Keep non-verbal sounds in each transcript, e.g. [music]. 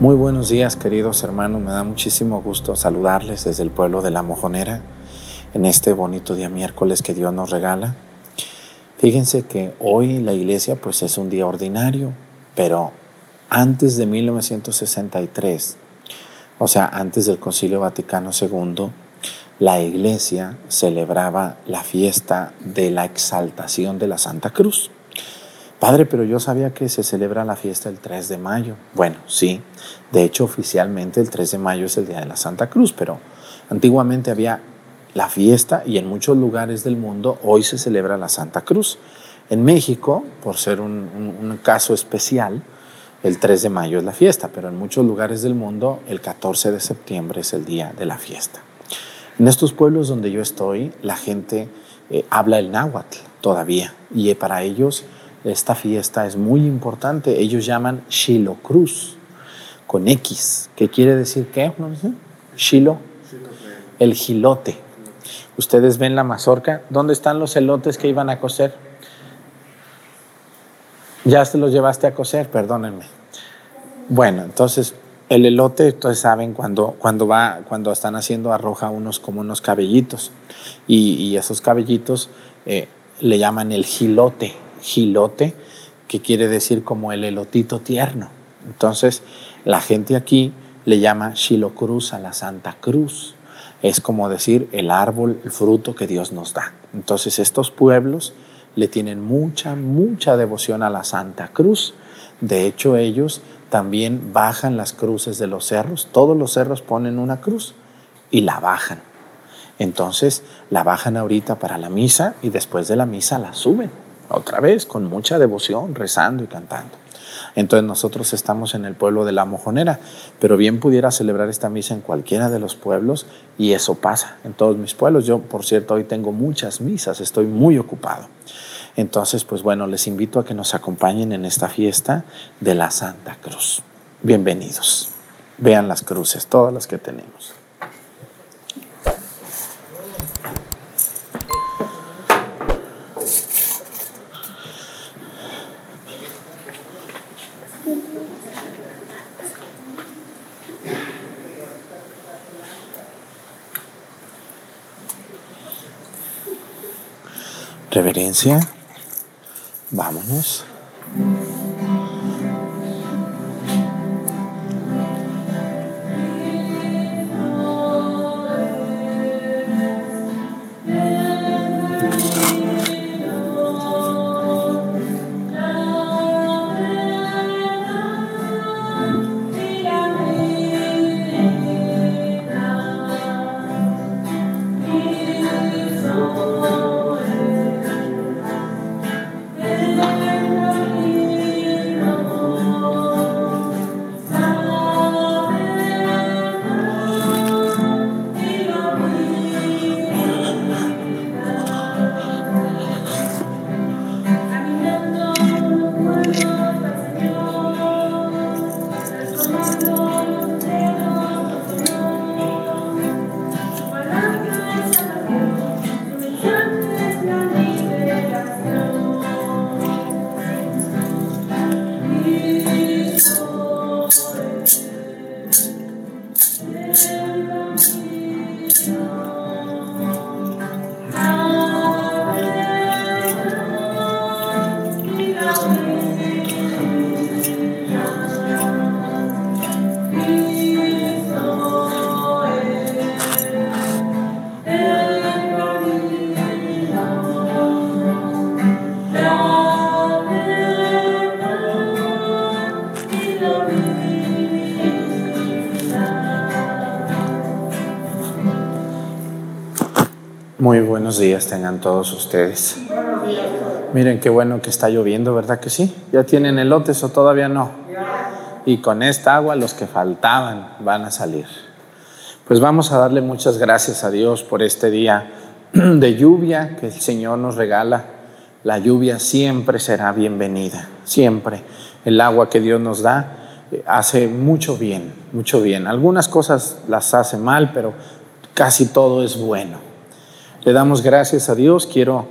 Muy buenos días queridos hermanos, me da muchísimo gusto saludarles desde el pueblo de La Mojonera en este bonito día miércoles que Dios nos regala. Fíjense que hoy la iglesia pues es un día ordinario, pero antes de 1963, o sea, antes del Concilio Vaticano II, la iglesia celebraba la fiesta de la exaltación de la Santa Cruz. Padre, pero yo sabía que se celebra la fiesta el 3 de mayo. Bueno, sí, de hecho oficialmente el 3 de mayo es el Día de la Santa Cruz, pero antiguamente había la fiesta y en muchos lugares del mundo hoy se celebra la Santa Cruz. En México, por ser un, caso especial, el 3 de mayo es la fiesta, pero en muchos lugares del mundo el 14 de septiembre es el día de la fiesta. En estos pueblos donde yo estoy, la gente eh, habla el náhuatl todavía y para ellos esta fiesta es muy importante. Ellos llaman Shilo Cruz, con X. ¿Qué quiere decir qué? Shilo, el gilote. Ustedes ven la mazorca. ¿Dónde están los elotes que iban a coser? Ya se los llevaste a coser, perdónenme. Bueno, entonces el elote, ustedes saben, cuando, cuando, va, cuando están haciendo arroja unos como unos cabellitos y, esos cabellitos eh, le llaman el gilote gilote, que quiere decir como el elotito tierno. Entonces, la gente aquí le llama Cruz a la Santa Cruz. Es como decir el árbol, el fruto que Dios nos da. Entonces, estos pueblos le tienen mucha, mucha devoción a la Santa Cruz. De hecho, ellos también bajan las cruces de los cerros. Todos los cerros ponen una cruz y la bajan. Entonces, la bajan ahorita para la misa y después de la misa la suben otra vez con mucha devoción, rezando y cantando. Entonces nosotros estamos en el pueblo de La Mojonera, pero bien pudiera celebrar esta misa en cualquiera de los pueblos y eso pasa en todos mis pueblos. Yo, por cierto, hoy tengo muchas misas, estoy muy ocupado. Entonces, pues bueno, les invito a que nos acompañen en esta fiesta de la Santa Cruz. Bienvenidos. Vean las cruces, todas las que tenemos. Vámonos. Días tengan todos ustedes. Miren qué bueno que está lloviendo, ¿verdad que sí? ¿Ya tienen elotes o todavía no? Y con esta agua los que faltaban van a salir. Pues vamos a darle muchas gracias a Dios por este día de lluvia que el Señor nos regala. La lluvia siempre será bienvenida, siempre. El agua que Dios nos da eh, hace mucho bien, mucho bien. Algunas cosas las hace mal, pero casi todo es bueno. Le damos gracias a Dios. Quiero,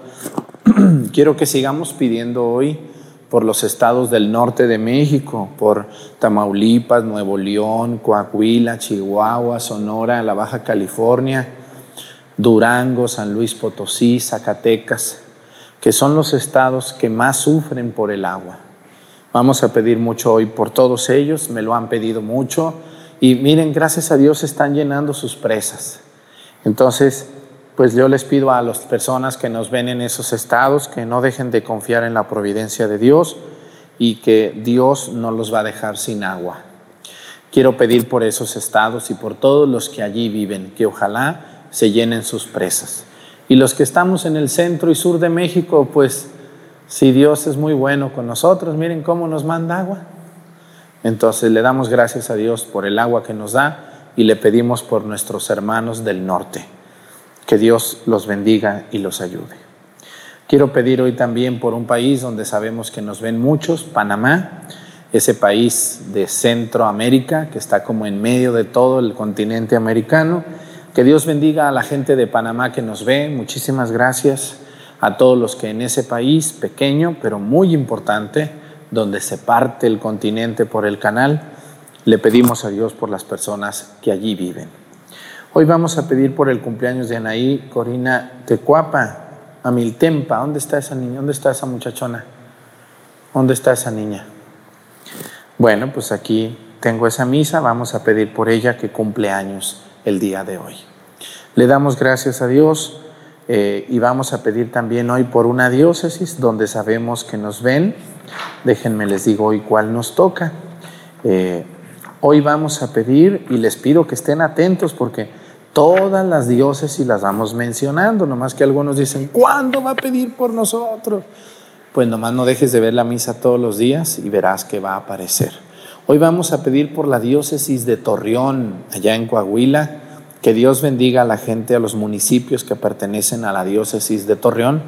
[clears throat] quiero que sigamos pidiendo hoy por los estados del norte de México, por Tamaulipas, Nuevo León, Coahuila, Chihuahua, Sonora, la Baja California, Durango, San Luis Potosí, Zacatecas, que son los estados que más sufren por el agua. Vamos a pedir mucho hoy por todos ellos, me lo han pedido mucho y miren, gracias a Dios están llenando sus presas. Entonces, pues yo les pido a las personas que nos ven en esos estados que no dejen de confiar en la providencia de Dios y que Dios no los va a dejar sin agua. Quiero pedir por esos estados y por todos los que allí viven, que ojalá se llenen sus presas. Y los que estamos en el centro y sur de México, pues si Dios es muy bueno con nosotros, miren cómo nos manda agua. Entonces le damos gracias a Dios por el agua que nos da y le pedimos por nuestros hermanos del norte. Que Dios los bendiga y los ayude. Quiero pedir hoy también por un país donde sabemos que nos ven muchos, Panamá, ese país de Centroamérica que está como en medio de todo el continente americano. Que Dios bendiga a la gente de Panamá que nos ve. Muchísimas gracias a todos los que en ese país pequeño, pero muy importante, donde se parte el continente por el canal, le pedimos a Dios por las personas que allí viven. Hoy vamos a pedir por el cumpleaños de Anaí Corina Tecuapa, Amiltempa. ¿Dónde está esa niña? ¿Dónde está esa muchachona? ¿Dónde está esa niña? Bueno, pues aquí tengo esa misa, vamos a pedir por ella que cumple años el día de hoy. Le damos gracias a Dios eh, y vamos a pedir también hoy por una diócesis donde sabemos que nos ven. Déjenme les digo hoy cuál nos toca. Eh, hoy vamos a pedir y les pido que estén atentos porque Todas las diócesis las vamos mencionando, nomás que algunos dicen, ¿cuándo va a pedir por nosotros? Pues nomás no dejes de ver la misa todos los días y verás que va a aparecer. Hoy vamos a pedir por la diócesis de Torreón, allá en Coahuila, que Dios bendiga a la gente, a los municipios que pertenecen a la diócesis de Torreón,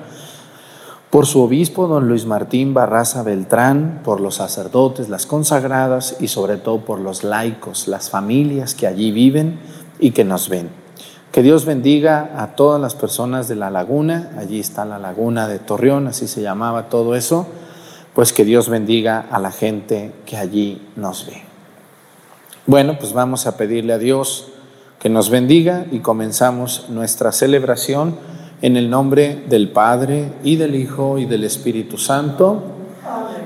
por su obispo, don Luis Martín Barraza Beltrán, por los sacerdotes, las consagradas y sobre todo por los laicos, las familias que allí viven y que nos ven. Que Dios bendiga a todas las personas de la laguna, allí está la laguna de Torreón, así se llamaba todo eso, pues que Dios bendiga a la gente que allí nos ve. Bueno, pues vamos a pedirle a Dios que nos bendiga y comenzamos nuestra celebración en el nombre del Padre y del Hijo y del Espíritu Santo.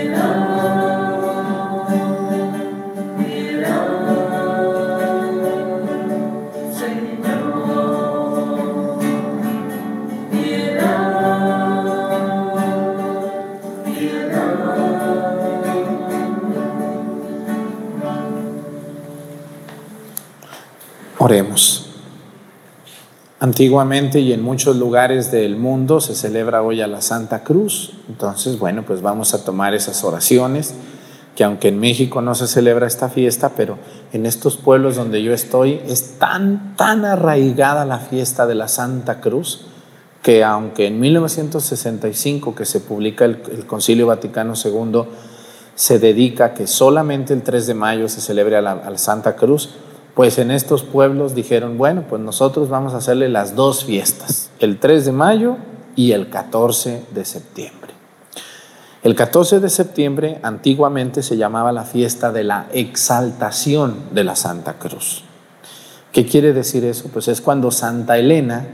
Oremos. Antiguamente y en muchos lugares del mundo se celebra hoy a la Santa Cruz. Entonces, bueno, pues vamos a tomar esas oraciones, que aunque en México no se celebra esta fiesta, pero en estos pueblos donde yo estoy es tan, tan arraigada la fiesta de la Santa Cruz que aunque en 1965 que se publica el, Concilio Vaticano II se dedica a que solamente el 3 de mayo se celebre a la, Santa Cruz, pues en estos pueblos dijeron, bueno, pues nosotros vamos a hacerle las dos fiestas, el 3 de mayo y el 14 de septiembre. El 14 de septiembre antiguamente se llamaba la fiesta de la exaltación de la Santa Cruz. ¿Qué quiere decir eso? Pues es cuando Santa Elena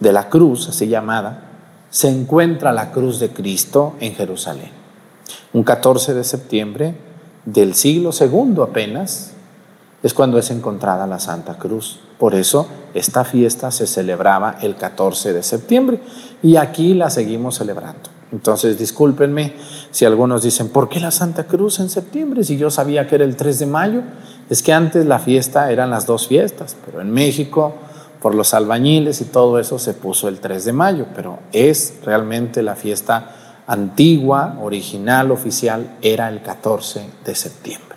de la Cruz, así llamada, se encuentra la cruz de Cristo en Jerusalén. Un 14 de septiembre del siglo segundo apenas es cuando es encontrada la Santa Cruz. Por eso esta fiesta se celebraba el 14 de septiembre y aquí la seguimos celebrando. Entonces, discúlpenme si algunos dicen, ¿por qué la Santa Cruz en septiembre? Si yo sabía que era el 3 de mayo. Es que antes la fiesta eran las dos fiestas, pero en México, por los albañiles y todo eso, se puso el 3 de mayo, pero es realmente la fiesta antigua, original, oficial, era el 14 de septiembre.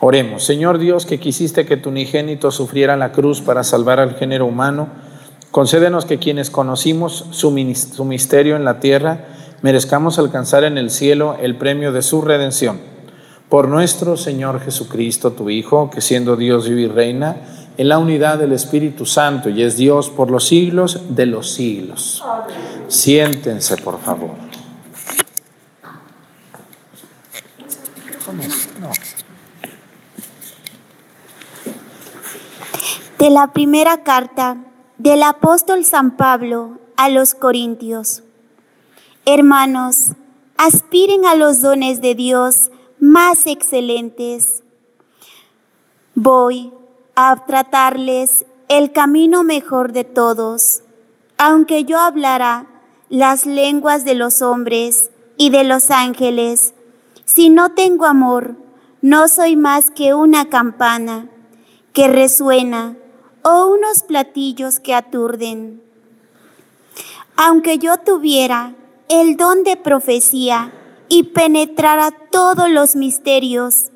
Oremos, Señor Dios, que quisiste que tu unigénito sufriera la cruz para salvar al género humano, concédenos que quienes conocimos su, misterio en la tierra, merezcamos alcanzar en el cielo el premio de su redención. Por nuestro Señor Jesucristo, tu Hijo, que siendo Dios vive y reina, en la unidad del Espíritu Santo y es Dios por los siglos de los siglos. Siéntense, por favor. De la primera carta del apóstol San Pablo a los Corintios. Hermanos, aspiren a los dones de Dios más excelentes. Voy a tratarles el camino mejor de todos, aunque yo hablara las lenguas de los hombres y de los ángeles si no tengo amor, no soy más que una campana que resuena o unos platillos que aturden. Aunque yo tuviera el don de profecía y penetrara todos los misterios,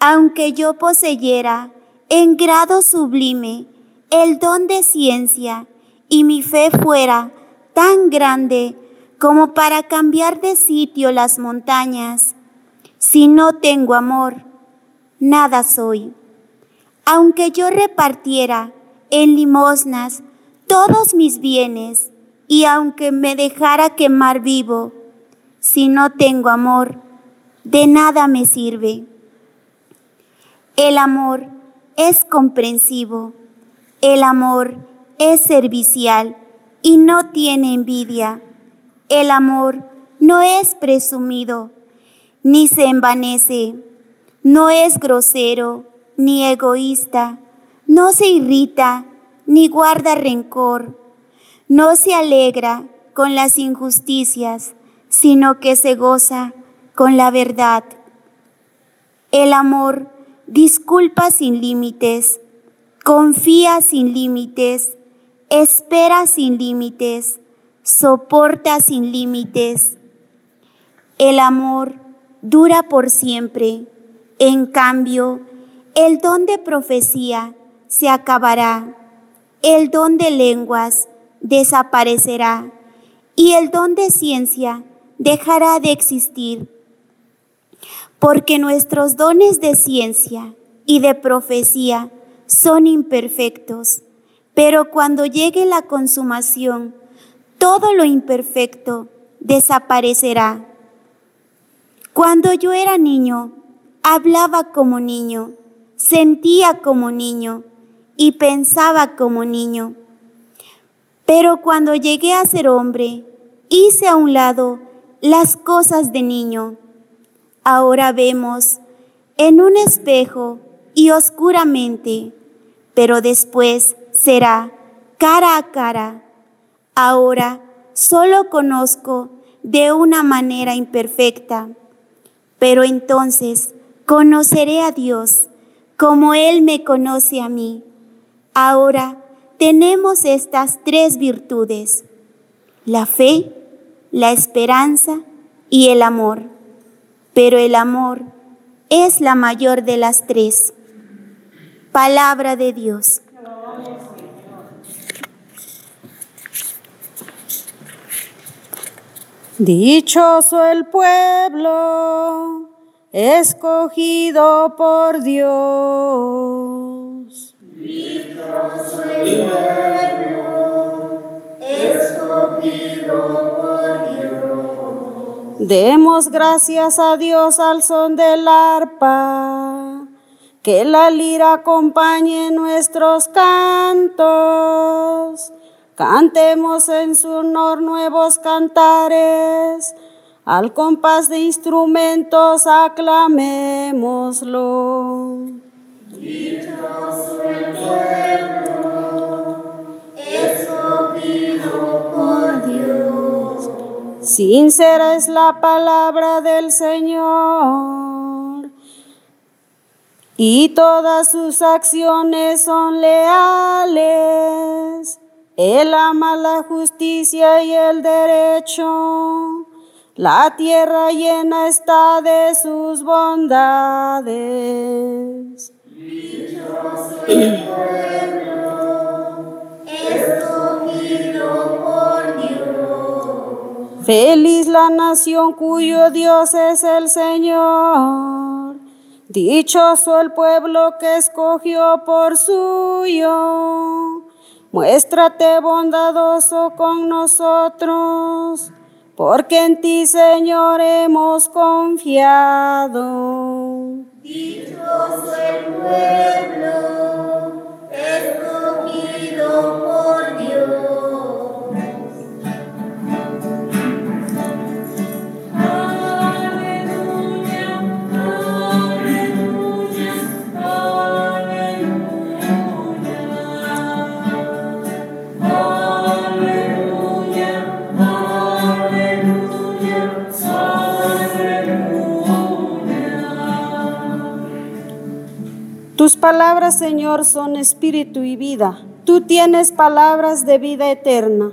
aunque yo poseyera en grado sublime el don de ciencia y mi fe fuera tan grande como para cambiar de sitio las montañas, si no tengo amor, nada soy. Aunque yo repartiera en limosnas todos mis bienes, y aunque me dejara quemar vivo, si no tengo amor, de nada me sirve. El amor es comprensivo, el amor es servicial y no tiene envidia. El amor no es presumido ni se envanece, no es grosero, ni egoísta, no se irrita, ni guarda rencor, no se alegra con las injusticias, sino que se goza con la verdad. El amor disculpa sin límites, confía sin límites, espera sin límites, soporta sin límites. El amor dura por siempre. En cambio, el don de profecía se acabará, el don de lenguas desaparecerá y el don de ciencia dejará de existir. Porque nuestros dones de ciencia y de profecía son imperfectos, pero cuando llegue la consumación, todo lo imperfecto desaparecerá. Cuando yo era niño, hablaba como niño, sentía como niño y pensaba como niño. Pero cuando llegué a ser hombre, hice a un lado las cosas de niño. Ahora vemos en un espejo y oscuramente, pero después será cara a cara. Ahora solo conozco de una manera imperfecta pero entonces conoceré a Dios como Él me conoce a mí. Ahora tenemos estas tres virtudes, la fe, la esperanza y el amor. Pero el amor es la mayor de las tres. Palabra de Dios. Dichoso el pueblo escogido por Dios. Demos gracias a Dios al son del arpa, que la lira acompañe nuestros cantos Cantemos en su honor nuevos cantares, al compás de instrumentos aclamémoslo. Sincera es la palabra del Señor y todas sus acciones son leales. Él ama la justicia y el derecho. La tierra llena está de sus bondades. Feliz la nación cuyo Dios es el Señor. Dichoso el pueblo que escogió por suyo Muéstrate bondadoso con nosotros, porque en ti, Señor, hemos confiado. Dichoso el pueblo escogido por Señor, son espíritu y vida. Tú tienes palabras de vida eterna.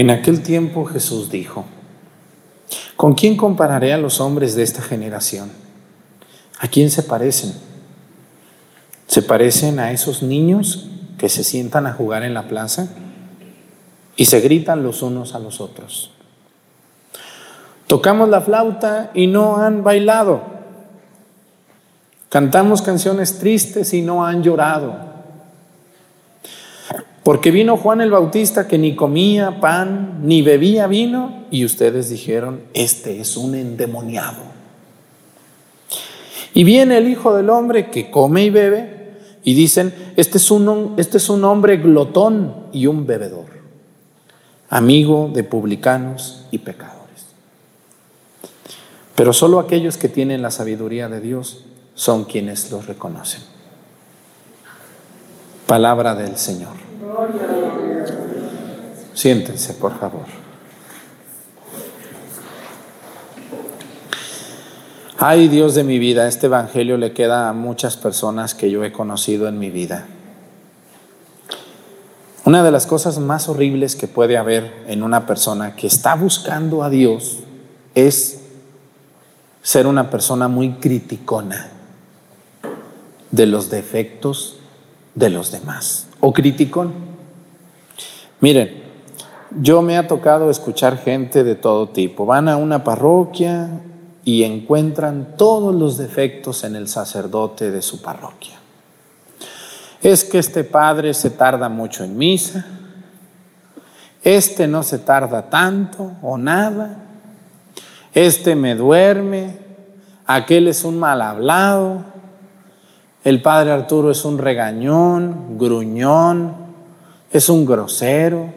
En aquel tiempo Jesús dijo, ¿con quién compararé a los hombres de esta generación? ¿A quién se parecen? ¿Se parecen a esos niños que se sientan a jugar en la plaza y se gritan los unos a los otros? Tocamos la flauta y no han bailado. Cantamos canciones tristes y no han llorado. Porque vino Juan el Bautista que ni comía pan ni bebía vino y ustedes dijeron, este es un endemoniado. Y viene el Hijo del Hombre que come y bebe y dicen, este es un, este es un hombre glotón y un bebedor, amigo de publicanos y pecadores. Pero solo aquellos que tienen la sabiduría de Dios son quienes los reconocen. Palabra del Señor. Siéntense, por favor. Ay Dios de mi vida, este Evangelio le queda a muchas personas que yo he conocido en mi vida. Una de las cosas más horribles que puede haber en una persona que está buscando a Dios es ser una persona muy criticona de los defectos de los demás o criticón. Miren, yo me ha tocado escuchar gente de todo tipo. Van a una parroquia y encuentran todos los defectos en el sacerdote de su parroquia. Es que este padre se tarda mucho en misa, este no se tarda tanto o nada, este me duerme, aquel es un mal hablado, el padre Arturo es un regañón, gruñón, es un grosero.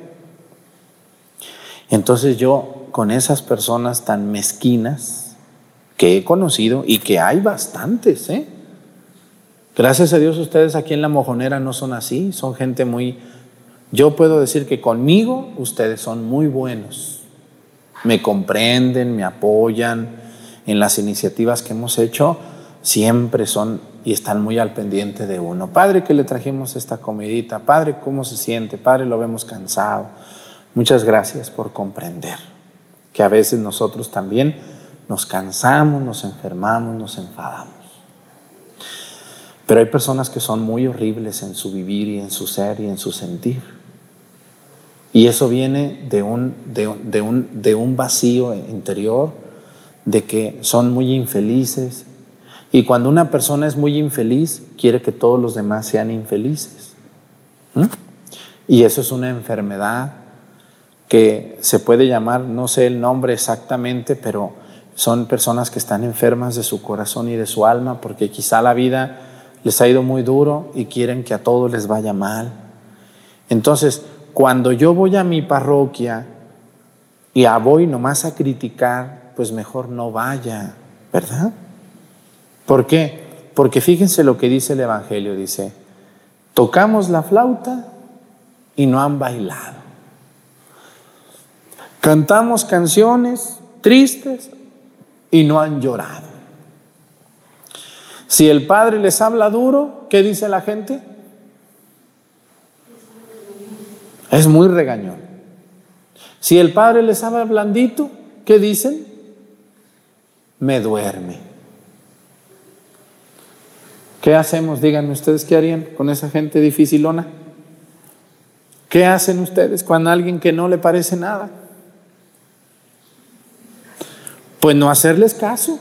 Entonces yo con esas personas tan mezquinas que he conocido y que hay bastantes, ¿eh? Gracias a Dios ustedes aquí en la mojonera no son así, son gente muy... Yo puedo decir que conmigo ustedes son muy buenos. Me comprenden, me apoyan en las iniciativas que hemos hecho, siempre son y están muy al pendiente de uno. Padre, que le trajimos esta comidita. Padre, ¿cómo se siente? Padre, lo vemos cansado. Muchas gracias por comprender que a veces nosotros también nos cansamos, nos enfermamos, nos enfadamos. Pero hay personas que son muy horribles en su vivir y en su ser y en su sentir. Y eso viene de un, de, un, de un vacío interior, de que son muy infelices. Y cuando una persona es muy infeliz, quiere que todos los demás sean infelices. Y eso es una enfermedad que se puede llamar, no sé el nombre exactamente, pero son personas que están enfermas de su corazón y de su alma porque quizá la vida les ha ido muy duro y quieren que a todos les vaya mal. Entonces, cuando yo voy a mi parroquia y a voy nomás a criticar, pues mejor no vaya, ¿verdad? ¿Por qué? Porque fíjense lo que dice el Evangelio, dice, tocamos la flauta y no han bailado. Cantamos canciones tristes y no han llorado. Si el padre les habla duro, ¿qué dice la gente? Es muy regañón. Si el padre les habla blandito, ¿qué dicen? Me duerme. ¿Qué hacemos? Díganme ustedes qué harían con esa gente dificilona. ¿Qué hacen ustedes con alguien que no le parece nada? Pues no hacerles caso.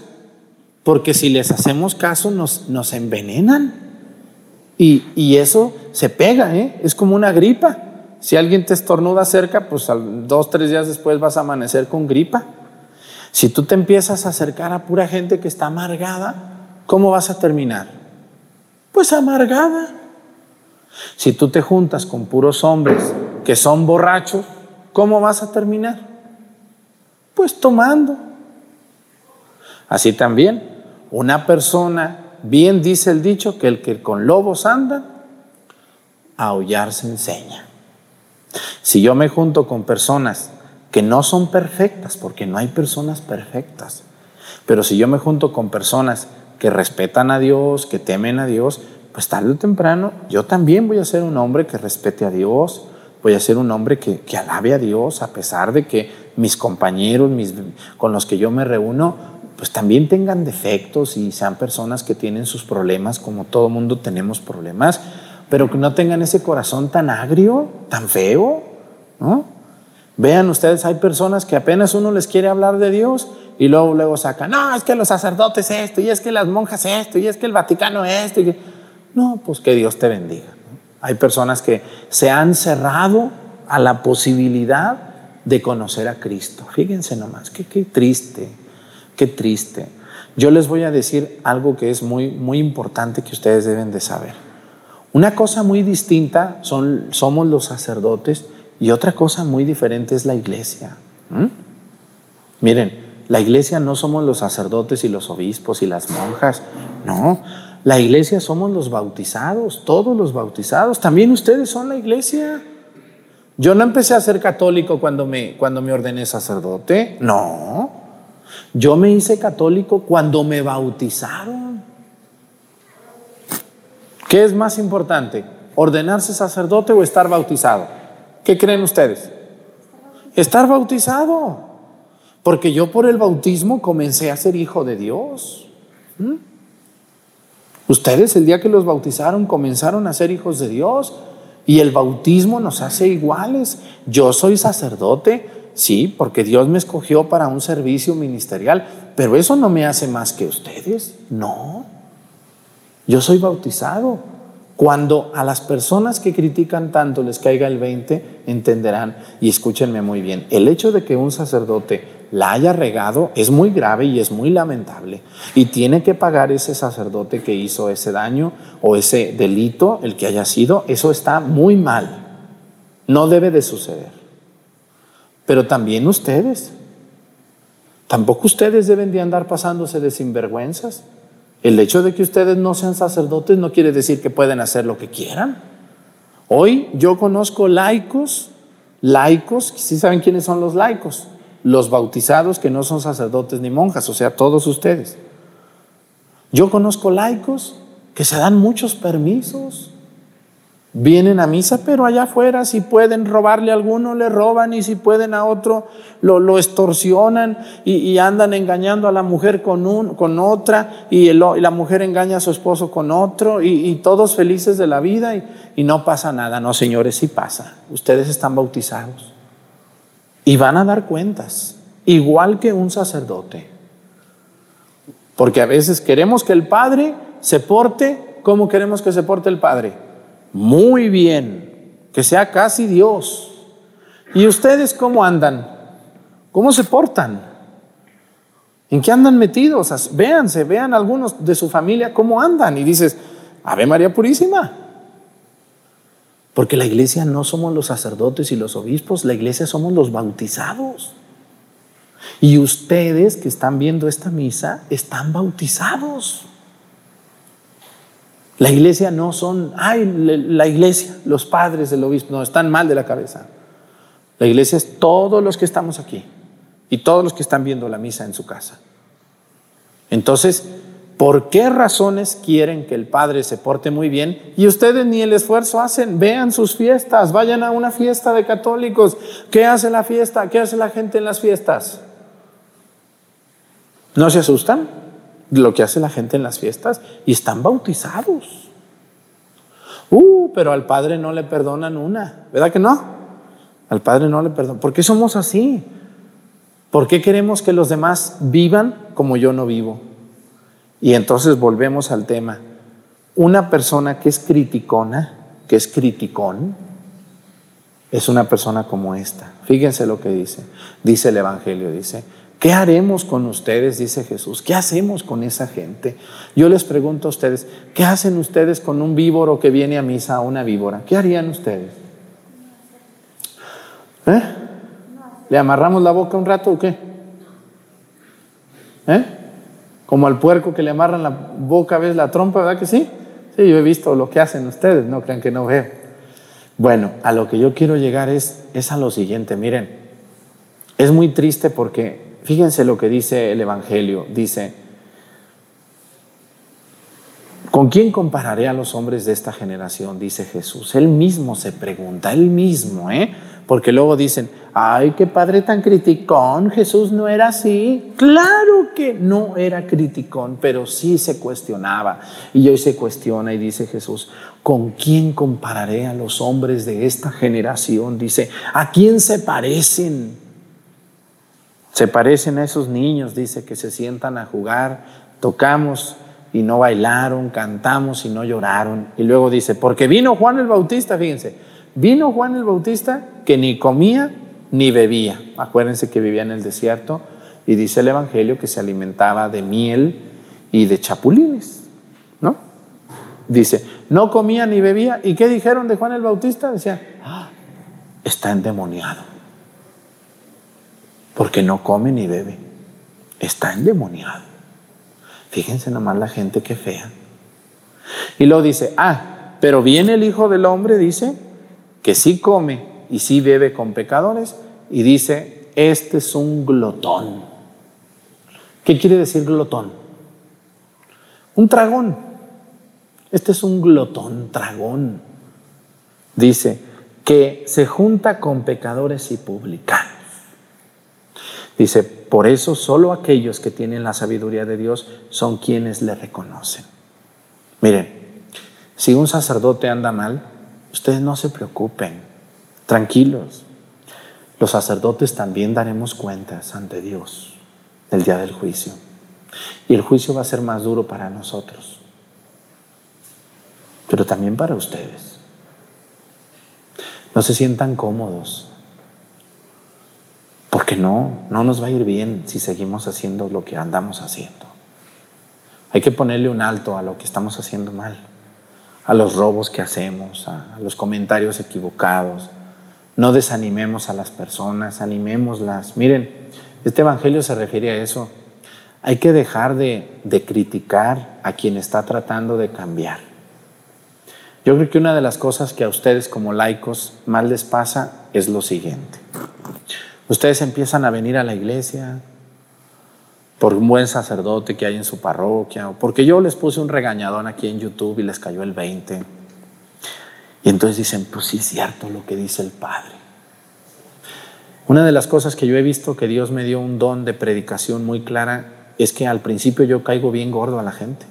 Porque si les hacemos caso nos, nos envenenan. Y, y, eso se pega, ¿eh? es como una gripa. Si alguien te estornuda cerca, pues dos, tres días después vas a amanecer con gripa. Si tú te empiezas a acercar a pura gente que está amargada, ¿cómo vas a terminar? Pues amargada. Si tú te juntas con puros hombres que son borrachos, ¿cómo vas a terminar? Pues tomando. Así también, una persona, bien dice el dicho, que el que con lobos anda, aullar se enseña. Si yo me junto con personas que no son perfectas, porque no hay personas perfectas, pero si yo me junto con personas que respetan a Dios, que temen a Dios, pues tarde o temprano yo también voy a ser un hombre que respete a Dios, voy a ser un hombre que, que alabe a Dios, a pesar de que mis compañeros mis, con los que yo me reúno pues también tengan defectos y sean personas que tienen sus problemas, como todo mundo tenemos problemas, pero que no tengan ese corazón tan agrio, tan feo, ¿no? Vean ustedes, hay personas que apenas uno les quiere hablar de Dios y luego, luego sacan, no, es que los sacerdotes esto, y es que las monjas esto, y es que el Vaticano esto. Y No, pues que Dios te bendiga. Hay personas que se han cerrado a la posibilidad de conocer a Cristo. Fíjense nomás, qué, qué triste. Qué triste. Yo les voy a decir algo que es muy, muy importante que ustedes deben de saber. Una cosa muy distinta son, somos los sacerdotes y otra cosa muy diferente es la iglesia. Miren, la iglesia no somos los sacerdotes y los obispos y las monjas, no. La iglesia somos los bautizados, todos los bautizados. También ustedes son la iglesia. Yo no empecé a ser católico cuando me, cuando me ordené sacerdote, no. Yo me hice católico cuando me bautizaron. ¿Qué es más importante? ¿Ordenarse sacerdote o estar bautizado? ¿Qué creen ustedes? Estar bautizado. Porque yo por el bautismo comencé a ser hijo de Dios. ¿Mm? Ustedes el día que los bautizaron comenzaron a ser hijos de Dios y el bautismo nos hace iguales. Yo soy sacerdote, sí, porque Dios me escogió para un servicio ministerial, pero eso no me hace más que ustedes, no. Yo soy bautizado Cuando a las personas que critican tanto les caiga el 20, entenderán, y escúchenme muy bien, el hecho de que un sacerdote la haya regado es muy grave y es muy lamentable. Y tiene que pagar ese sacerdote que hizo ese daño o ese delito, el que haya sido, eso está muy mal. No debe de suceder. Pero también ustedes. Tampoco ustedes deben de andar pasándose de sinvergüenzas. El hecho de que ustedes no sean sacerdotes no quiere decir que pueden hacer lo que quieran. Hoy yo conozco laicos, laicos, ¿sí saben quiénes son los laicos? Los bautizados que no son sacerdotes ni monjas, o sea, todos ustedes. Yo conozco laicos que se dan muchos permisos, Vienen a misa, pero allá afuera, si pueden robarle a alguno, le roban, y si pueden a otro, lo, lo extorsionan y, andan engañando a la mujer con, un, con otra, y, la mujer engaña a su esposo con otro, y, todos felices de la vida, y, no pasa nada. No, señores, sí pasa. Ustedes están bautizados y van a dar cuentas, igual que un sacerdote. Porque a veces queremos que el Padre se porte como queremos que se porte el Padre muy bien, que sea casi Dios. ¿Y ustedes cómo andan? ¿Cómo se portan? ¿En qué andan metidos? Véanse, vean algunos de su familia cómo andan. Y dices, Ave María Purísima. Porque la iglesia no somos los sacerdotes y los obispos, la iglesia somos los bautizados. Y ustedes que están viendo esta misa están bautizados. La iglesia no son, ay, la iglesia, los padres del obispo, no, están mal de la cabeza. La iglesia es todos los que estamos aquí y todos los que están viendo la misa en su casa. Entonces, ¿por qué razones quieren que el padre se porte muy bien y ustedes ni el esfuerzo hacen? Vean sus fiestas, vayan a una fiesta de católicos. ¿Qué hace la fiesta? ¿Qué hace la gente en las fiestas? ¿No se asustan? Lo que hace la gente en las fiestas y están bautizados. Uh, pero al Padre no le perdonan una, ¿verdad que no? Al Padre no le perdonan. ¿Por qué somos así? ¿Por qué queremos que los demás vivan como yo no vivo? Y entonces volvemos al tema. Una persona que es criticona, que es criticón, es una persona como esta. Fíjense lo que dice. Dice el Evangelio, dice, ¿Qué haremos con ustedes? Dice Jesús. ¿Qué hacemos con esa gente? Yo les pregunto a ustedes, ¿qué hacen ustedes con un víboro que viene a misa, una víbora? ¿Qué harían ustedes? ¿Eh? ¿Le amarramos la boca un rato o qué? ¿Eh? Como al puerco que le amarran la boca, ¿ves la trompa, verdad que sí? Sí, yo he visto lo que hacen ustedes, no crean que no veo. Bueno, a lo que yo quiero llegar es, es a lo siguiente, miren, es muy triste porque Fíjense lo que dice el Evangelio. Dice, ¿con quién compararé a los hombres de esta generación? Dice Jesús. Él mismo se pregunta, él mismo, ¿eh? Porque luego dicen, ay, qué padre tan criticón, Jesús no era así. Claro que no era criticón, pero sí se cuestionaba. Y hoy se cuestiona y dice Jesús, ¿con quién compararé a los hombres de esta generación? Dice, ¿a quién se parecen? Se parecen a esos niños, dice, que se sientan a jugar, tocamos y no bailaron, cantamos y no lloraron. Y luego dice, porque vino Juan el Bautista, fíjense, vino Juan el Bautista que ni comía ni bebía. Acuérdense que vivía en el desierto y dice el Evangelio que se alimentaba de miel y de chapulines, ¿no? Dice, no comía ni bebía. ¿Y qué dijeron de Juan el Bautista? Decía, ah, está endemoniado porque no come ni bebe. Está endemoniado. Fíjense nomás la gente que fea. Y luego dice, ah, pero viene el Hijo del Hombre, dice, que sí come y sí bebe con pecadores, y dice, este es un glotón. ¿Qué quiere decir glotón? Un tragón. Este es un glotón, tragón. Dice, que se junta con pecadores y publicanos. Dice, por eso solo aquellos que tienen la sabiduría de Dios son quienes le reconocen. Miren, si un sacerdote anda mal, ustedes no se preocupen, tranquilos. Los sacerdotes también daremos cuentas ante Dios el día del juicio. Y el juicio va a ser más duro para nosotros. pero también para ustedes. No se sientan cómodos, porque no, no nos va a ir bien si seguimos haciendo lo que andamos haciendo. Hay que ponerle un alto a lo que estamos haciendo mal, a los robos que hacemos, a, los comentarios equivocados. No desanimemos a las personas, animémoslas. Miren, este Evangelio se refiere a eso. Hay que dejar de, de criticar a quien está tratando de cambiar. Yo creo que una de las cosas que a ustedes como laicos más les pasa es lo siguiente. Ustedes empiezan a venir a la iglesia, por un buen sacerdote que hay en su parroquia, o porque yo les puse un regañadón aquí en YouTube y les cayó el 20. Y entonces dicen, pues sí es cierto lo que dice el Padre. Una de las cosas que yo he visto que Dios me dio un don de predicación muy clara es que al principio yo caigo bien gordo a la gente.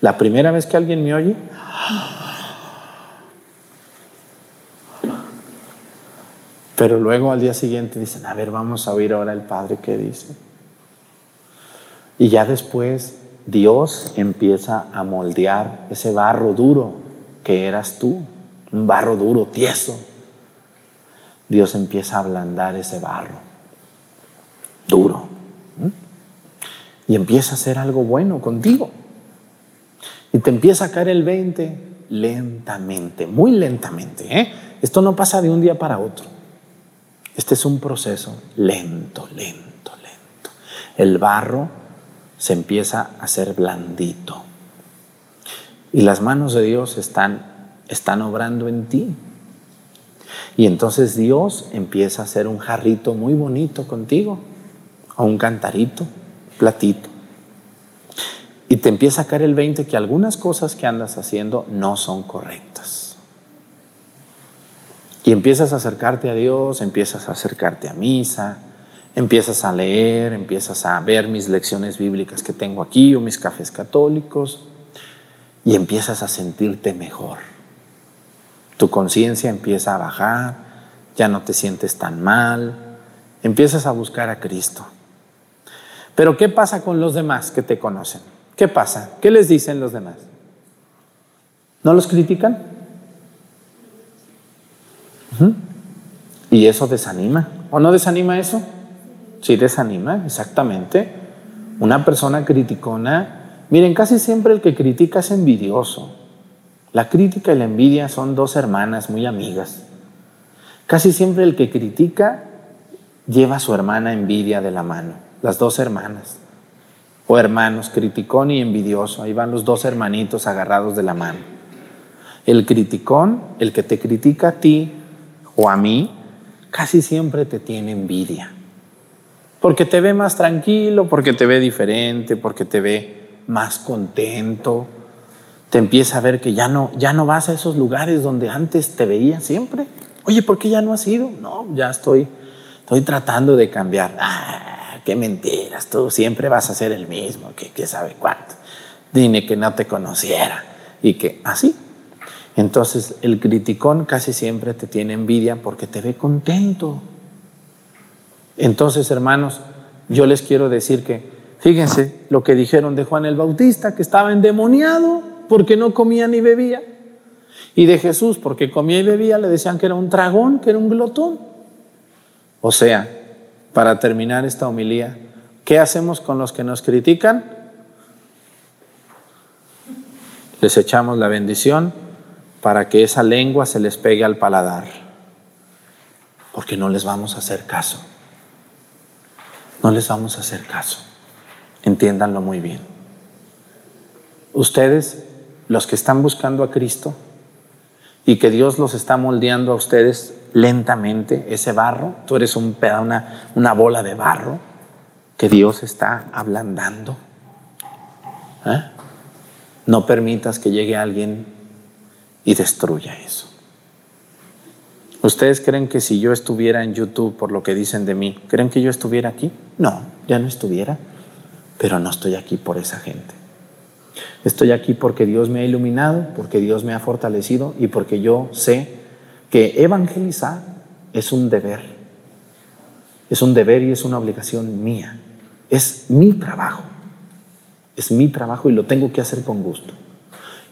La primera vez que alguien me oye, pero luego al día siguiente dicen, a ver, vamos a oír ahora el Padre qué dice. Y ya después Dios empieza a moldear ese barro duro que eras tú, un barro duro, tieso. Dios empieza a ablandar ese barro duro. Y empieza a hacer algo bueno contigo. Y te empieza a caer el 20 lentamente, muy lentamente. ¿eh? Esto no pasa de un día para otro. Este es un proceso lento, lento, lento. El barro se empieza a hacer blandito. Y las manos de Dios están, están obrando en ti. Y entonces Dios empieza a hacer un jarrito muy bonito contigo, o un cantarito, platito. Y te empieza a caer el 20 que algunas cosas que andas haciendo no son correctas. Y empiezas a acercarte a Dios, empiezas a acercarte a misa, empiezas a leer, empiezas a ver mis lecciones bíblicas que tengo aquí o mis cafés católicos y empiezas a sentirte mejor. Tu conciencia empieza a bajar, ya no te sientes tan mal, empiezas a buscar a Cristo. Pero ¿qué pasa con los demás que te conocen? ¿Qué pasa? ¿Qué les dicen los demás? ¿No los critican? ¿Y eso desanima? ¿O no desanima eso? Sí desanima, exactamente. Una persona criticona, miren, casi siempre el que critica es envidioso. La crítica y la envidia son dos hermanas muy amigas. Casi siempre el que critica lleva a su hermana envidia de la mano, las dos hermanas. O hermanos, criticón y envidioso. Ahí van los dos hermanitos agarrados de la mano. El criticón, el que te critica a ti o a mí, casi siempre te tiene envidia. Porque te ve más tranquilo, porque te ve diferente, porque te ve más contento. Te empieza a ver que ya no, ya no vas a esos lugares donde antes te veía siempre. Oye, ¿por qué ya no has ido? No, ya estoy, estoy tratando de cambiar. Ah, qué mentiras, tú siempre vas a ser el mismo, que, que sabe cuánto. Dime que no te conociera y que así. Entonces el criticón casi siempre te tiene envidia porque te ve contento. Entonces, hermanos, yo les quiero decir que, fíjense lo que dijeron de Juan el Bautista, que estaba endemoniado porque no comía ni bebía. Y de Jesús, porque comía y bebía, le decían que era un dragón, que era un glotón. O sea, para terminar esta homilía, ¿qué hacemos con los que nos critican? Les echamos la bendición para que esa lengua se les pegue al paladar, porque no les vamos a hacer caso no les vamos a hacer caso. Entiéndanlo muy bien. Ustedes, los que están buscando a Cristo y que Dios los está moldeando a ustedes lentamente, ese barro, tú eres un, una, una bola de barro que Dios está ablandando. ¿Eh? No permitas que llegue alguien y destruya eso. ¿Ustedes creen que si yo estuviera en YouTube por lo que dicen de mí, creen que yo estuviera aquí? No, ya no estuviera, pero no estoy aquí por esa gente. Estoy aquí porque Dios me ha iluminado, porque Dios me ha fortalecido y porque yo sé que evangelizar es un deber. Es un deber y es una obligación mía. Es mi trabajo. Es mi trabajo y lo tengo que hacer con gusto.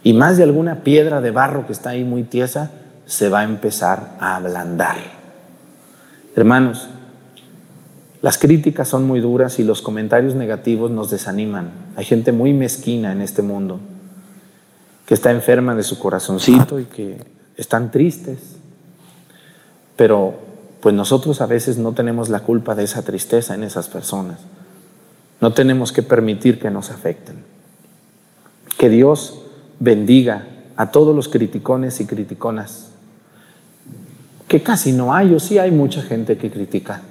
Y más de alguna piedra de barro que está ahí muy tiesa, se va a empezar a ablandar. Hermanos, las críticas son muy duras y los comentarios negativos nos desaniman. Hay gente muy mezquina en este mundo que está enferma de su corazoncito y que están tristes. Pero pues nosotros a veces no tenemos la culpa de esa tristeza en esas personas. No tenemos que permitir que nos afecten. Que Dios bendiga a todos los criticones y criticonas. Que casi no hay, o sí hay mucha gente que critica.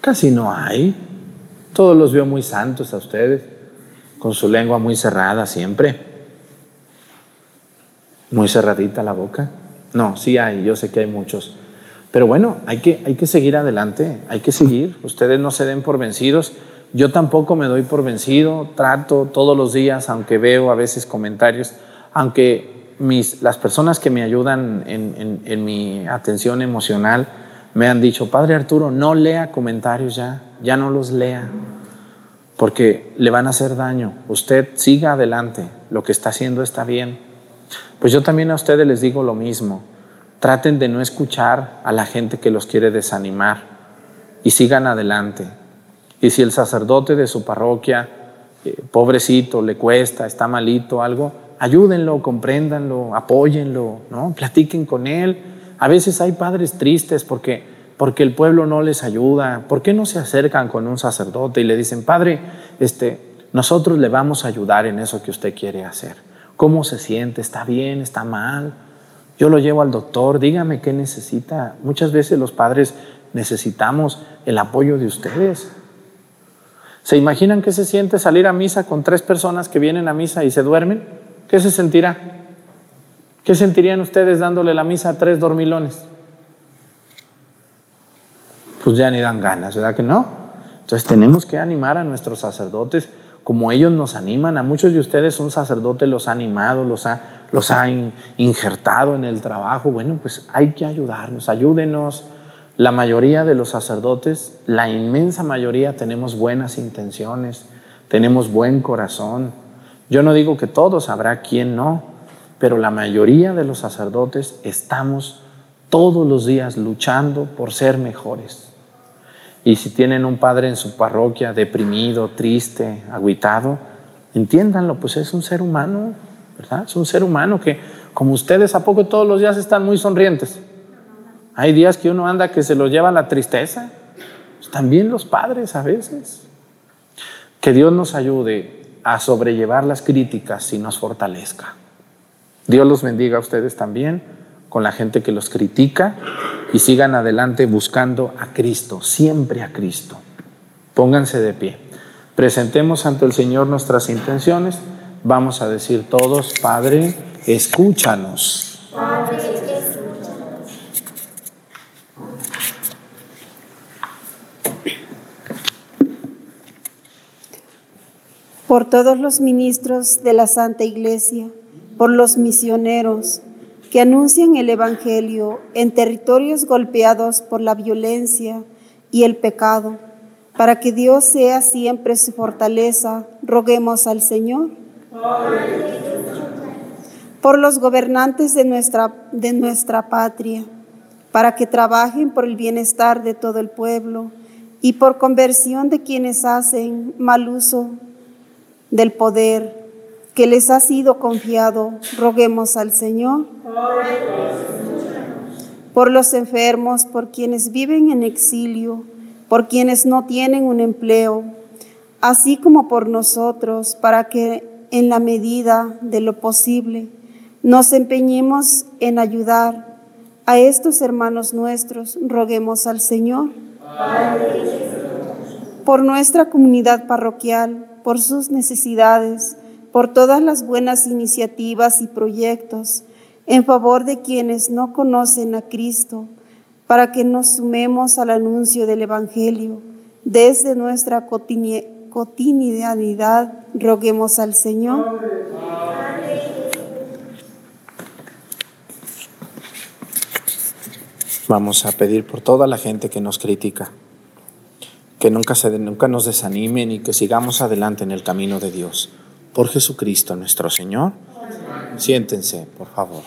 Casi no hay. Todos los veo muy santos a ustedes, con su lengua muy cerrada siempre. Muy cerradita la boca. No, sí hay, yo sé que hay muchos. Pero bueno, hay que, hay que seguir adelante, hay que seguir. Ustedes no se den por vencidos. Yo tampoco me doy por vencido, trato todos los días, aunque veo a veces comentarios, aunque mis, las personas que me ayudan en, en mi atención emocional me han dicho, Padre Arturo, no lea comentarios ya, ya no los lea, porque le van a hacer daño. Usted siga adelante, lo que está haciendo está bien. Pues yo también a ustedes les digo lo mismo. Traten de no escuchar a la gente que los quiere desanimar y sigan adelante. Y si el sacerdote de su parroquia, eh, pobrecito, le cuesta, está malito, algo, ayúdenlo, compréndanlo, apóyenlo, ¿no? Platiquen con él. A veces hay padres tristes porque, porque el pueblo no les ayuda. ¿Por qué no se acercan con un sacerdote y le dicen, Padre, este, nosotros le vamos a ayudar en eso que usted quiere hacer? ¿Cómo se siente? ¿Está bien? ¿Está mal? Yo lo llevo al doctor, dígame qué necesita. Muchas veces los padres necesitamos el apoyo de ustedes. ¿Se imaginan qué se siente salir a misa con tres personas que vienen a misa y se duermen? ¿Qué se sentirá? ¿Qué sentirían ustedes dándole la misa a tres dormilones? Pues ya ni dan ganas, ¿verdad que no? Entonces tenemos que animar a nuestros sacerdotes como ellos nos animan. A muchos de ustedes un sacerdote los ha animado, los ha, los ha injertado en el trabajo. Bueno, pues hay que ayudarnos, ayúdenos. La mayoría de los sacerdotes, la inmensa mayoría, tenemos buenas intenciones, tenemos buen corazón. Yo no digo que todos, habrá quien no, pero la mayoría de los sacerdotes estamos todos los días luchando por ser mejores. Y si tienen un padre en su parroquia deprimido, triste, aguitado, entiéndanlo, pues es un ser humano, ¿verdad? Es un ser humano que, como ustedes, ¿a poco todos los días están muy sonrientes? Hay días que uno anda que se lo lleva la tristeza. Pues también los padres a veces. Que Dios nos ayude a sobrellevar las críticas y nos fortalezca. Dios los bendiga a ustedes también con la gente que los critica y sigan adelante buscando a Cristo, siempre a Cristo. Pónganse de pie. Presentemos ante el Señor nuestras intenciones. Vamos a decir todos, Padre, escúchanos. Padre, Por todos los ministros de la Santa Iglesia, por los misioneros, que anuncian el Evangelio en territorios golpeados por la violencia y el pecado. Para que Dios sea siempre su fortaleza, roguemos al Señor. Por los gobernantes de nuestra, de nuestra patria, para que trabajen por el bienestar de todo el pueblo y por conversión de quienes hacen mal uso del poder que les ha sido confiado, roguemos al Señor. Por los enfermos, por quienes viven en exilio, por quienes no tienen un empleo, así como por nosotros, para que en la medida de lo posible nos empeñemos en ayudar a estos hermanos nuestros, roguemos al Señor. Por nuestra comunidad parroquial, por sus necesidades, por todas las buenas iniciativas y proyectos en favor de quienes no conocen a Cristo, para que nos sumemos al anuncio del Evangelio. Desde nuestra cotidianidad, roguemos al Señor. Vamos a pedir por toda la gente que nos critica, que nunca, se, nunca nos desanimen y que sigamos adelante en el camino de Dios por Jesucristo nuestro Señor. Siéntense, por favor.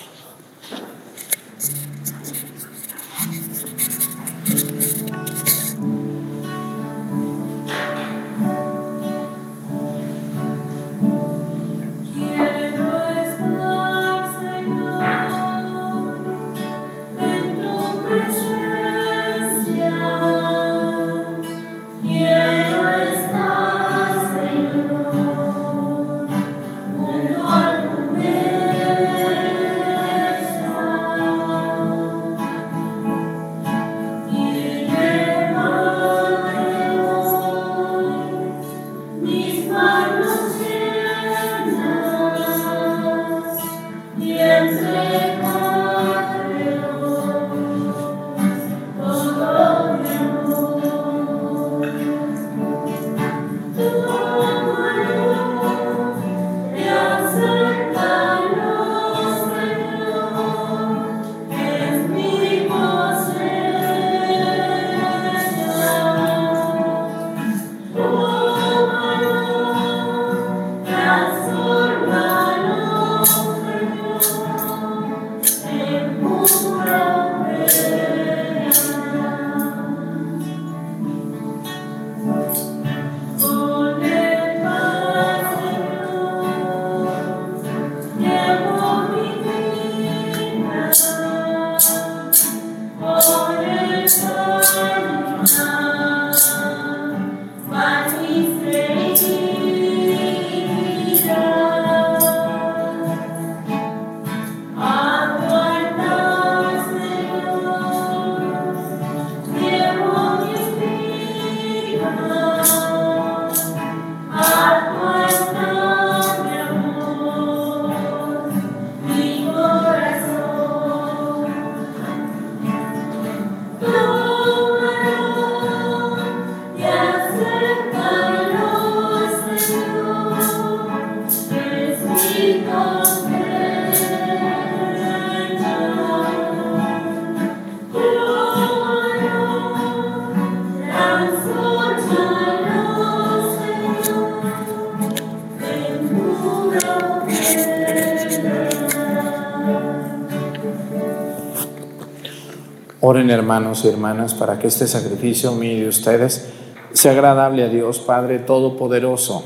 Oren hermanos y hermanas para que este sacrificio mío de ustedes sea agradable a Dios Padre Todopoderoso.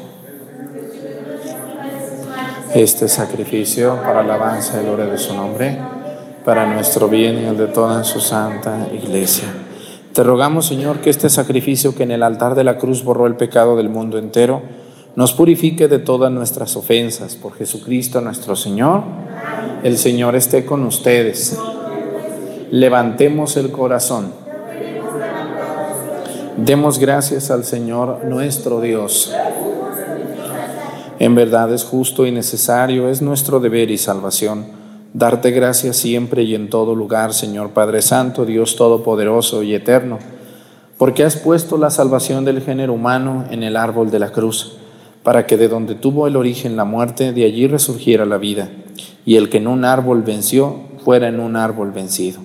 Este sacrificio para alabanza y gloria de su nombre, para nuestro bien y el de toda su santa iglesia. Te rogamos, Señor, que este sacrificio que en el altar de la cruz borró el pecado del mundo entero, nos purifique de todas nuestras ofensas por Jesucristo nuestro Señor. El Señor esté con ustedes levantemos el corazón. Demos gracias al Señor nuestro Dios. En verdad es justo y necesario, es nuestro deber y salvación, darte gracias siempre y en todo lugar, Señor Padre Santo, Dios Todopoderoso y Eterno, porque has puesto la salvación del género humano en el árbol de la cruz, para que de donde tuvo el origen la muerte, de allí resurgiera la vida, y el que en un árbol venció, fuera en un árbol vencido.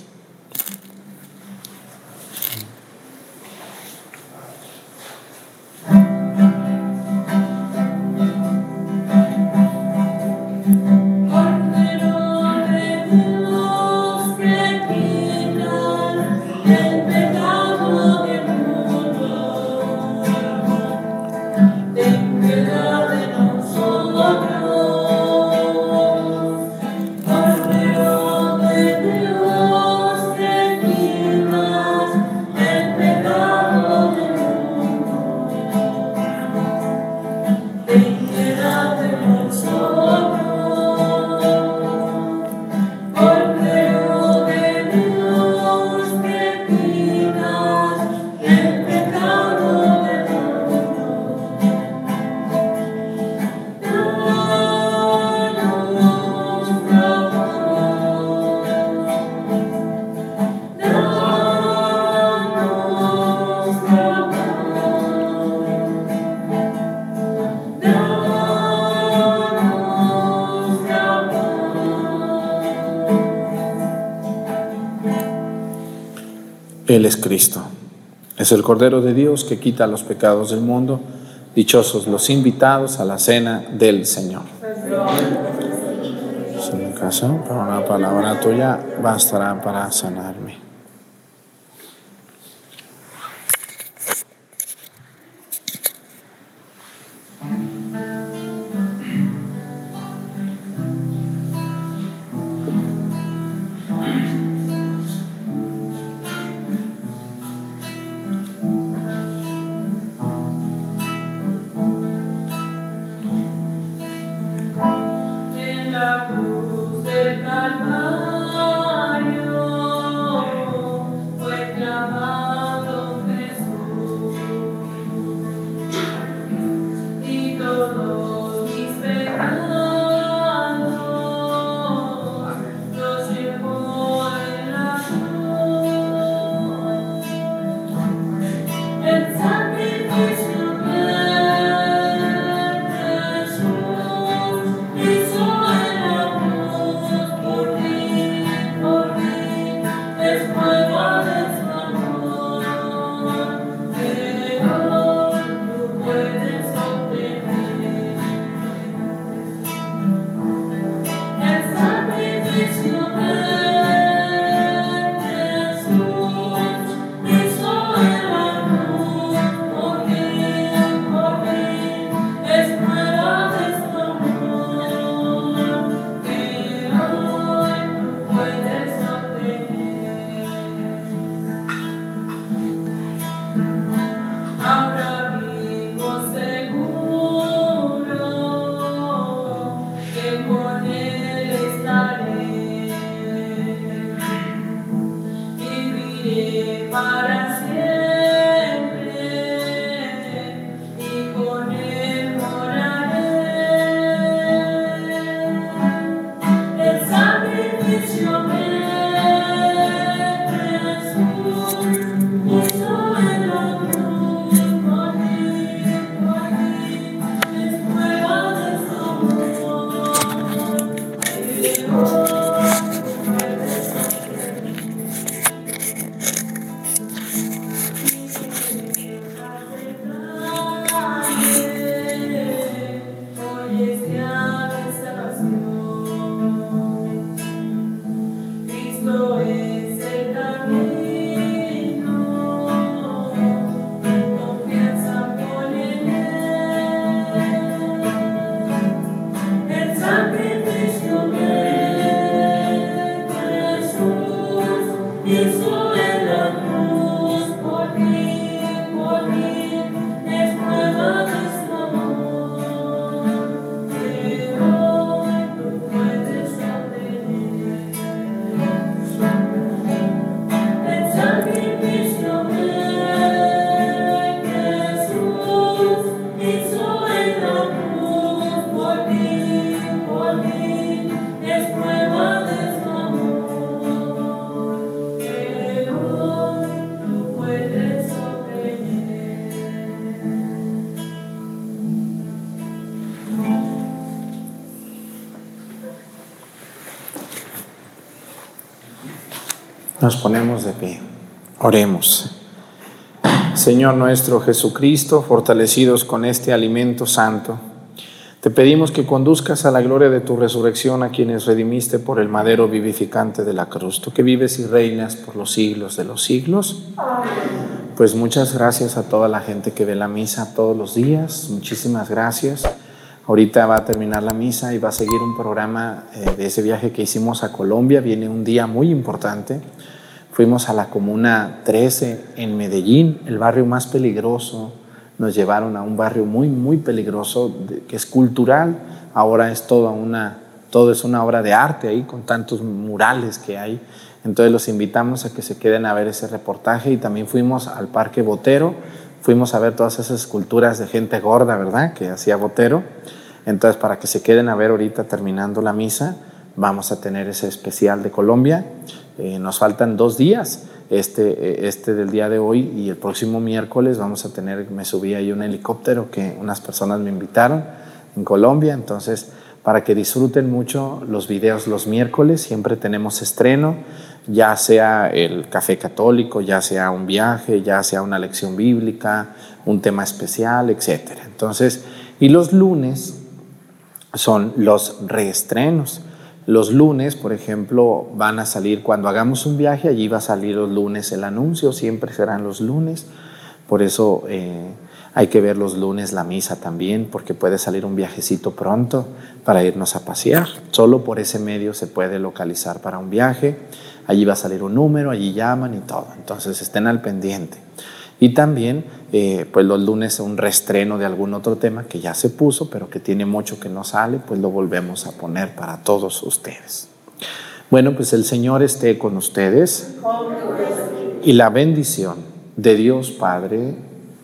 El Cordero de Dios que quita los pecados del mundo. Dichosos los invitados a la cena del Señor. Me caso, pero una palabra tuya bastará para sanarme. Nos ponemos de pie. Oremos. Señor nuestro Jesucristo, fortalecidos con este alimento santo, te pedimos que conduzcas a la gloria de tu resurrección a quienes redimiste por el madero vivificante de la cruz. Tú que vives y reinas por los siglos de los siglos, pues muchas gracias a toda la gente que ve la misa todos los días. Muchísimas gracias. Ahorita va a terminar la misa y va a seguir un programa eh, de ese viaje que hicimos a Colombia. Viene un día muy importante. Fuimos a la Comuna 13 en Medellín, el barrio más peligroso. Nos llevaron a un barrio muy, muy peligroso, que es cultural. Ahora es toda una, todo es una obra de arte ahí, con tantos murales que hay. Entonces los invitamos a que se queden a ver ese reportaje y también fuimos al Parque Botero. Fuimos a ver todas esas esculturas de gente gorda, ¿verdad? Que hacía Botero. Entonces, para que se queden a ver ahorita terminando la misa, vamos a tener ese especial de Colombia. Eh, nos faltan dos días, este, eh, este del día de hoy y el próximo miércoles vamos a tener, me subí ahí un helicóptero que unas personas me invitaron en Colombia, entonces para que disfruten mucho los videos los miércoles, siempre tenemos estreno, ya sea el café católico, ya sea un viaje, ya sea una lección bíblica, un tema especial, etc. Entonces, y los lunes son los reestrenos. Los lunes, por ejemplo, van a salir, cuando hagamos un viaje, allí va a salir los lunes el anuncio, siempre serán los lunes. Por eso eh, hay que ver los lunes la misa también, porque puede salir un viajecito pronto para irnos a pasear. Solo por ese medio se puede localizar para un viaje. Allí va a salir un número, allí llaman y todo. Entonces estén al pendiente. Y también, eh, pues los lunes un reestreno de algún otro tema que ya se puso, pero que tiene mucho que no sale, pues lo volvemos a poner para todos ustedes. Bueno, pues el Señor esté con ustedes y la bendición de Dios Padre,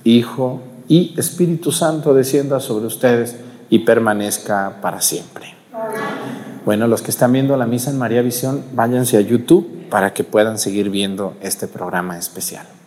Hijo y Espíritu Santo descienda sobre ustedes y permanezca para siempre. Bueno, los que están viendo la misa en María Visión, váyanse a YouTube para que puedan seguir viendo este programa especial.